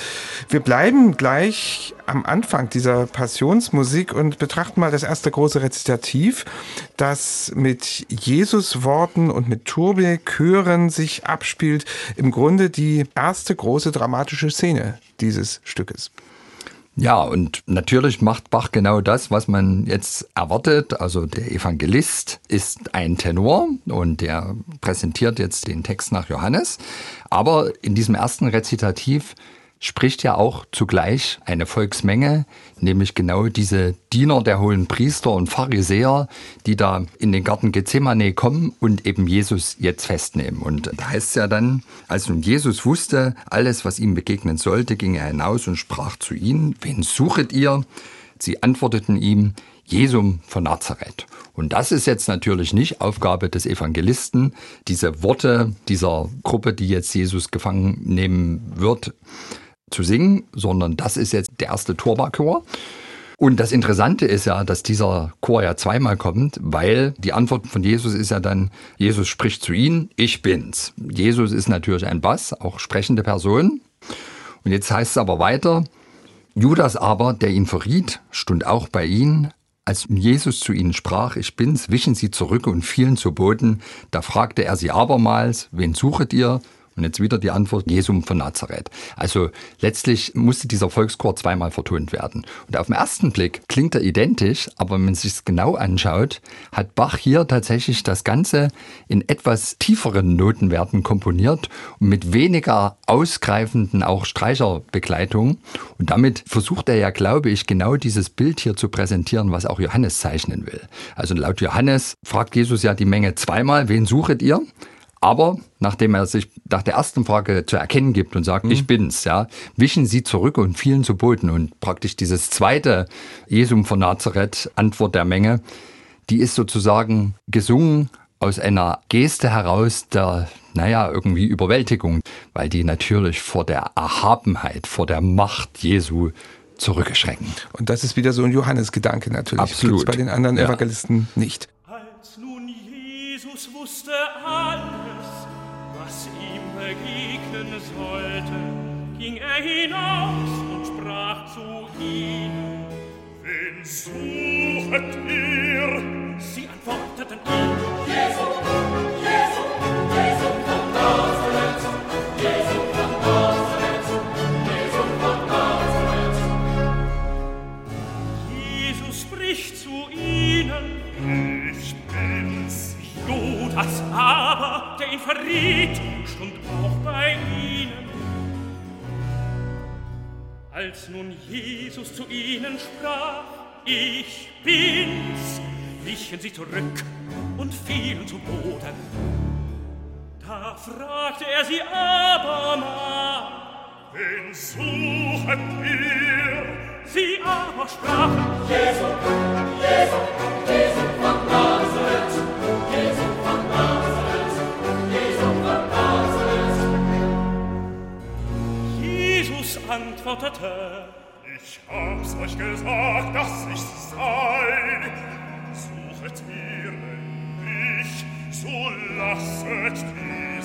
Wir bleiben gleich am Anfang dieser Passionsmusik und betrachten mal das erste große Rezitativ, das mit Jesus-Worten und mit Turbe-Chören sich abspielt. Im Grunde die erste große dramatische Szene dieses Stückes. Ja, und natürlich macht Bach genau das, was man jetzt erwartet. Also der Evangelist ist ein Tenor und der präsentiert jetzt den Text nach Johannes. Aber in diesem ersten Rezitativ spricht ja auch zugleich eine Volksmenge, nämlich genau diese Diener der hohen Priester und Pharisäer, die da in den Garten Gethsemane kommen und eben Jesus jetzt festnehmen. Und da heißt es ja dann, als nun Jesus wusste, alles, was ihm begegnen sollte, ging er hinaus und sprach zu ihnen, wen suchet ihr? Sie antworteten ihm, Jesum von Nazareth. Und das ist jetzt natürlich nicht Aufgabe des Evangelisten, diese Worte dieser Gruppe, die jetzt Jesus gefangen nehmen wird, zu singen, sondern das ist jetzt der erste Turba-Chor. Und das Interessante ist ja, dass dieser Chor ja zweimal kommt, weil die Antwort von Jesus ist ja dann, Jesus spricht zu ihnen, ich bin's. Jesus ist natürlich ein Bass, auch sprechende Person. Und jetzt heißt es aber weiter, Judas aber, der ihn verriet, stund auch bei ihnen. Als Jesus zu ihnen sprach, ich bin's, wichen sie zurück und fielen zu Boden. Da fragte er sie abermals, wen suchet ihr? Und jetzt wieder die Antwort Jesum von Nazareth. Also letztlich musste dieser Volkschor zweimal vertont werden. Und auf den ersten Blick klingt er identisch, aber wenn man sich es genau anschaut, hat Bach hier tatsächlich das Ganze in etwas tieferen Notenwerten komponiert und mit weniger ausgreifenden auch Streicherbegleitung. Und damit versucht er ja, glaube ich, genau dieses Bild hier zu präsentieren, was auch Johannes zeichnen will. Also laut Johannes fragt Jesus ja die Menge zweimal, wen suchet ihr? Aber nachdem er sich nach der ersten Frage zu erkennen gibt und sagt, mhm. ich bin's, ja, wischen sie zurück und fielen zu Boden. Und praktisch dieses zweite Jesum von Nazareth, Antwort der Menge, die ist sozusagen gesungen aus einer Geste heraus der, naja, irgendwie Überwältigung, weil die natürlich vor der Erhabenheit, vor der Macht Jesu zurückgeschrecken. Und das ist wieder so ein Johannes-Gedanke natürlich. Absolut. Bei den anderen ja. Evangelisten nicht. Als nun Jesus wusste alles, begegnen sollte, ging er hinaus und sprach zu ihnen, Wen suchet ihr? Sie antworteten ihm, Jesus, Jesus, Jesus von Nazareth, Jesus von Nazareth, Jesus von Nazareth. Jesus spricht zu ihnen, Ich bin's. Judas aber, der ihn verriet, stund auch bei ihnen. Als nun Jesus zu ihnen sprach, ich bin's, wichen sie zurück und fielen zu Boden. Da fragte er sie abermal, wen suchet ihr? Sie aber sprachen, Jesu, Jesu, Jesu antwortete, Ich hab's euch gesagt, dass ich's sei. Suchet mir, mich, so lasset mich.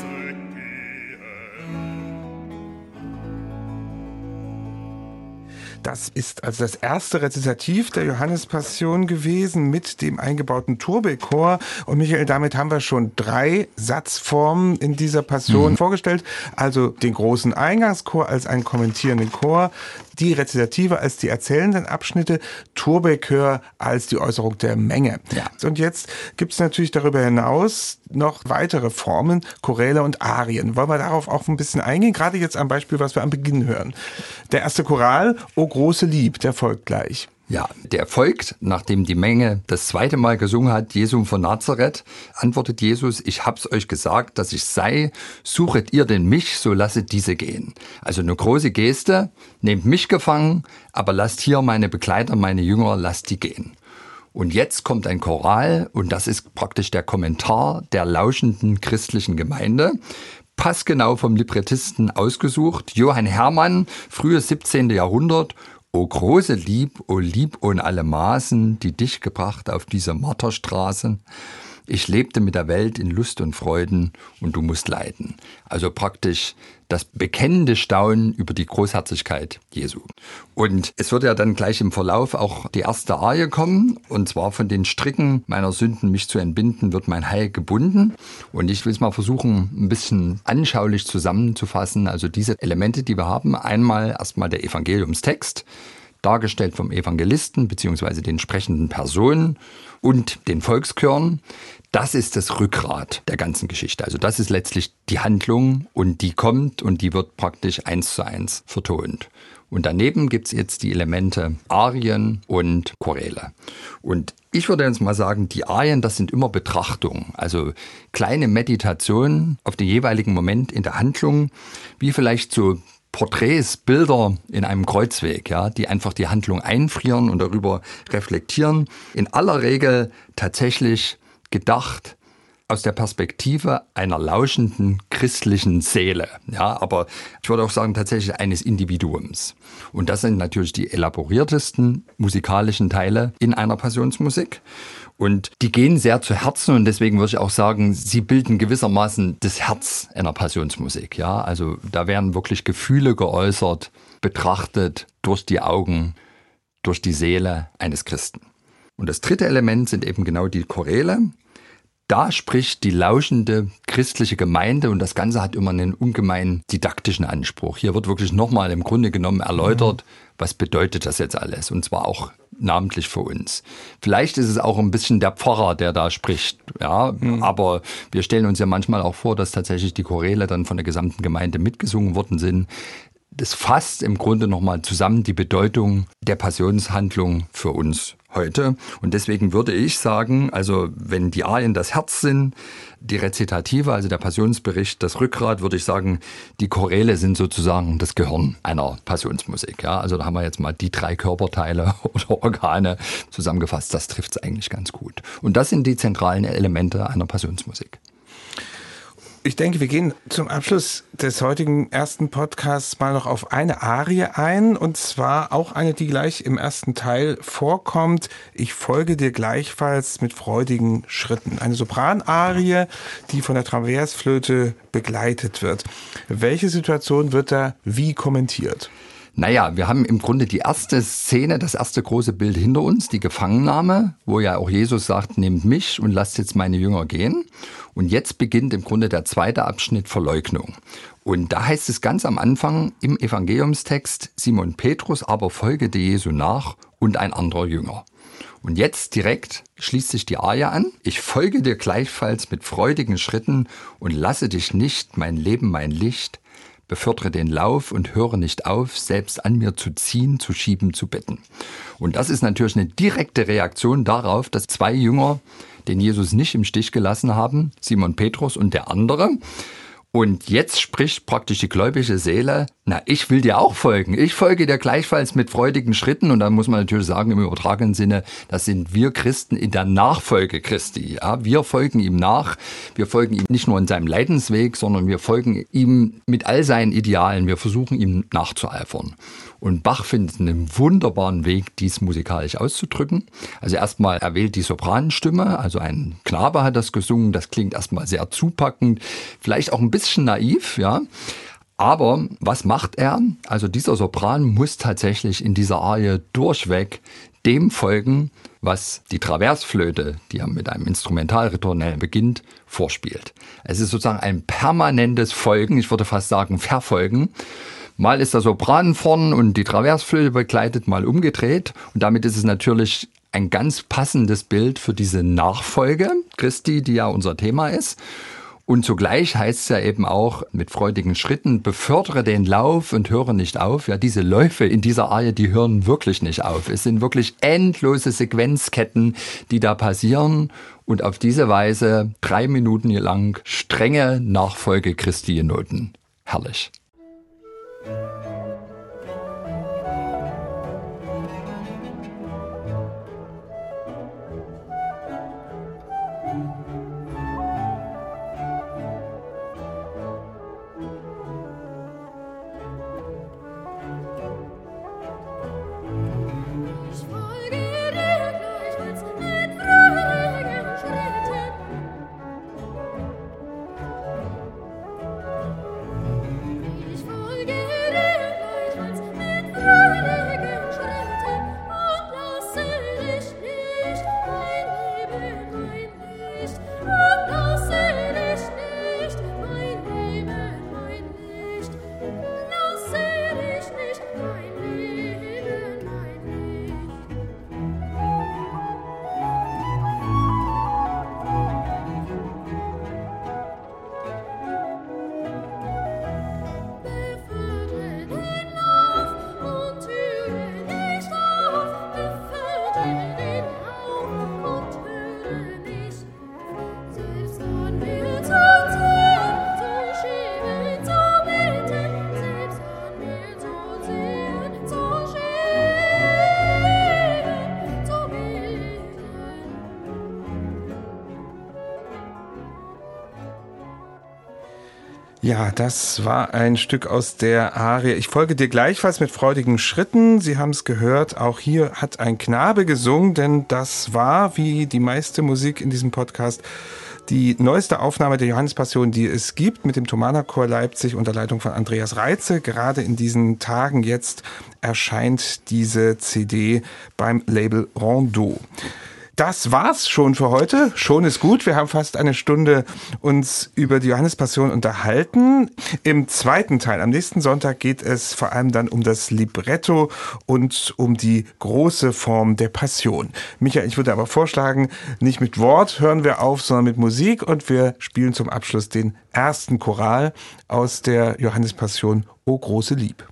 Das ist also das erste Rezitativ der Johannespassion gewesen mit dem eingebauten Turbechor. Und Michael, damit haben wir schon drei Satzformen in dieser Passion mhm. vorgestellt. Also den großen Eingangschor als einen kommentierenden Chor, die Rezitative als die erzählenden Abschnitte, Turbechör als die Äußerung der Menge. Ja. Und jetzt gibt es natürlich darüber hinaus noch weitere Formen, Choräle und Arien. Wollen wir darauf auch ein bisschen eingehen? Gerade jetzt am Beispiel, was wir am Beginn hören. Der erste Choral, O große Lieb, der folgt gleich. Ja, der folgt, nachdem die Menge das zweite Mal gesungen hat, Jesum von Nazareth, antwortet Jesus, ich hab's euch gesagt, dass ich sei, suchet ihr denn mich, so lasset diese gehen. Also eine große Geste, nehmt mich gefangen, aber lasst hier meine Begleiter, meine Jünger, lasst die gehen. Und jetzt kommt ein Choral und das ist praktisch der Kommentar der lauschenden christlichen Gemeinde. passgenau vom Librettisten ausgesucht. Johann Hermann, frühes 17. Jahrhundert. O große Lieb, o Lieb ohne alle Maßen, die dich gebracht auf diese Marterstraße. Ich lebte mit der Welt in Lust und Freuden und du musst leiden. Also praktisch das bekennende Staunen über die Großherzigkeit Jesu. Und es wird ja dann gleich im Verlauf auch die erste Arie kommen, und zwar von den Stricken meiner Sünden mich zu entbinden, wird mein Heil gebunden. Und ich will es mal versuchen, ein bisschen anschaulich zusammenzufassen. Also diese Elemente, die wir haben, einmal erstmal der Evangeliumstext, dargestellt vom Evangelisten beziehungsweise den sprechenden Personen und den Volkschören. Das ist das Rückgrat der ganzen Geschichte. Also das ist letztlich die Handlung und die kommt und die wird praktisch eins zu eins vertont. Und daneben gibt's jetzt die Elemente Arien und Choräle. Und ich würde jetzt mal sagen, die Arien, das sind immer Betrachtungen, also kleine Meditationen auf den jeweiligen Moment in der Handlung, wie vielleicht so Porträts, Bilder in einem Kreuzweg, ja, die einfach die Handlung einfrieren und darüber reflektieren. In aller Regel tatsächlich gedacht aus der Perspektive einer lauschenden christlichen Seele. Ja, aber ich würde auch sagen tatsächlich eines Individuums. Und das sind natürlich die elaboriertesten musikalischen Teile in einer Passionsmusik. Und die gehen sehr zu Herzen und deswegen würde ich auch sagen, sie bilden gewissermaßen das Herz einer Passionsmusik. Ja, also da werden wirklich Gefühle geäußert, betrachtet durch die Augen, durch die Seele eines Christen. Und das dritte Element sind eben genau die Choräle. Da spricht die lauschende christliche Gemeinde und das Ganze hat immer einen ungemein didaktischen Anspruch. Hier wird wirklich nochmal im Grunde genommen erläutert, was bedeutet das jetzt alles und zwar auch namentlich für uns. Vielleicht ist es auch ein bisschen der Pfarrer, der da spricht, ja, mhm. aber wir stellen uns ja manchmal auch vor, dass tatsächlich die Choräle dann von der gesamten Gemeinde mitgesungen worden sind. Das fasst im Grunde nochmal zusammen die Bedeutung der Passionshandlung für uns heute. Und deswegen würde ich sagen, also wenn die Arien das Herz sind, die Rezitative, also der Passionsbericht, das Rückgrat, würde ich sagen, die Choräle sind sozusagen das Gehirn einer Passionsmusik. Ja, also da haben wir jetzt mal die drei Körperteile oder Organe zusammengefasst. Das trifft es eigentlich ganz gut. Und das sind die zentralen Elemente einer Passionsmusik. Ich denke, wir gehen zum Abschluss des heutigen ersten Podcasts mal noch auf eine Arie ein und zwar auch eine, die gleich im ersten Teil vorkommt. Ich folge dir gleichfalls mit freudigen Schritten. Eine Sopranarie, die von der Traversflöte begleitet wird. Welche Situation wird da wie kommentiert? Naja, wir haben im Grunde die erste Szene, das erste große Bild hinter uns, die Gefangennahme, wo ja auch Jesus sagt, nehmt mich und lasst jetzt meine Jünger gehen. Und jetzt beginnt im Grunde der zweite Abschnitt Verleugnung. Und da heißt es ganz am Anfang im Evangeliumstext, Simon Petrus aber folgete Jesu nach und ein anderer Jünger. Und jetzt direkt schließt sich die Arie an. Ich folge dir gleichfalls mit freudigen Schritten und lasse dich nicht, mein Leben, mein Licht, befördere den Lauf und höre nicht auf, selbst an mir zu ziehen, zu schieben, zu betten. Und das ist natürlich eine direkte Reaktion darauf, dass zwei Jünger den Jesus nicht im Stich gelassen haben, Simon Petrus und der andere, und jetzt spricht praktisch die gläubige Seele, na, ich will dir auch folgen. Ich folge dir gleichfalls mit freudigen Schritten. Und da muss man natürlich sagen, im übertragenen Sinne, das sind wir Christen in der Nachfolge Christi. Ja, wir folgen ihm nach. Wir folgen ihm nicht nur in seinem Leidensweg, sondern wir folgen ihm mit all seinen Idealen. Wir versuchen ihm nachzueifern. Und Bach findet einen wunderbaren Weg, dies musikalisch auszudrücken. Also erstmal er wählt die Sopranenstimme, also ein Knabe hat das gesungen, das klingt erstmal sehr zupackend, vielleicht auch ein bisschen naiv, ja. Aber was macht er? Also dieser Sopran muss tatsächlich in dieser Arie durchweg dem folgen, was die Traversflöte, die ja mit einem Instrumentalritornell beginnt, vorspielt. Es ist sozusagen ein permanentes Folgen, ich würde fast sagen Verfolgen. Mal ist der Sopran vorn und die Traversflöte begleitet, mal umgedreht. Und damit ist es natürlich ein ganz passendes Bild für diese Nachfolge Christi, die ja unser Thema ist. Und zugleich heißt es ja eben auch mit freudigen Schritten, befördere den Lauf und höre nicht auf. Ja, diese Läufe in dieser Arie, die hören wirklich nicht auf. Es sind wirklich endlose Sequenzketten, die da passieren und auf diese Weise drei Minuten lang strenge Nachfolge Christi Noten. Herrlich. Das war ein Stück aus der Arie. Ich folge dir gleichfalls mit freudigen Schritten. Sie haben es gehört, auch hier hat ein Knabe gesungen, denn das war, wie die meiste Musik in diesem Podcast, die neueste Aufnahme der Johannespassion, die es gibt, mit dem Thomaner Chor Leipzig unter Leitung von Andreas Reitze. Gerade in diesen Tagen jetzt erscheint diese CD beim Label Rondeau. Das war's schon für heute. Schon ist gut. Wir haben fast eine Stunde uns über die Johannespassion unterhalten. Im zweiten Teil, am nächsten Sonntag, geht es vor allem dann um das Libretto und um die große Form der Passion. Michael, ich würde aber vorschlagen, nicht mit Wort hören wir auf, sondern mit Musik und wir spielen zum Abschluss den ersten Choral aus der Johannespassion O große Lieb.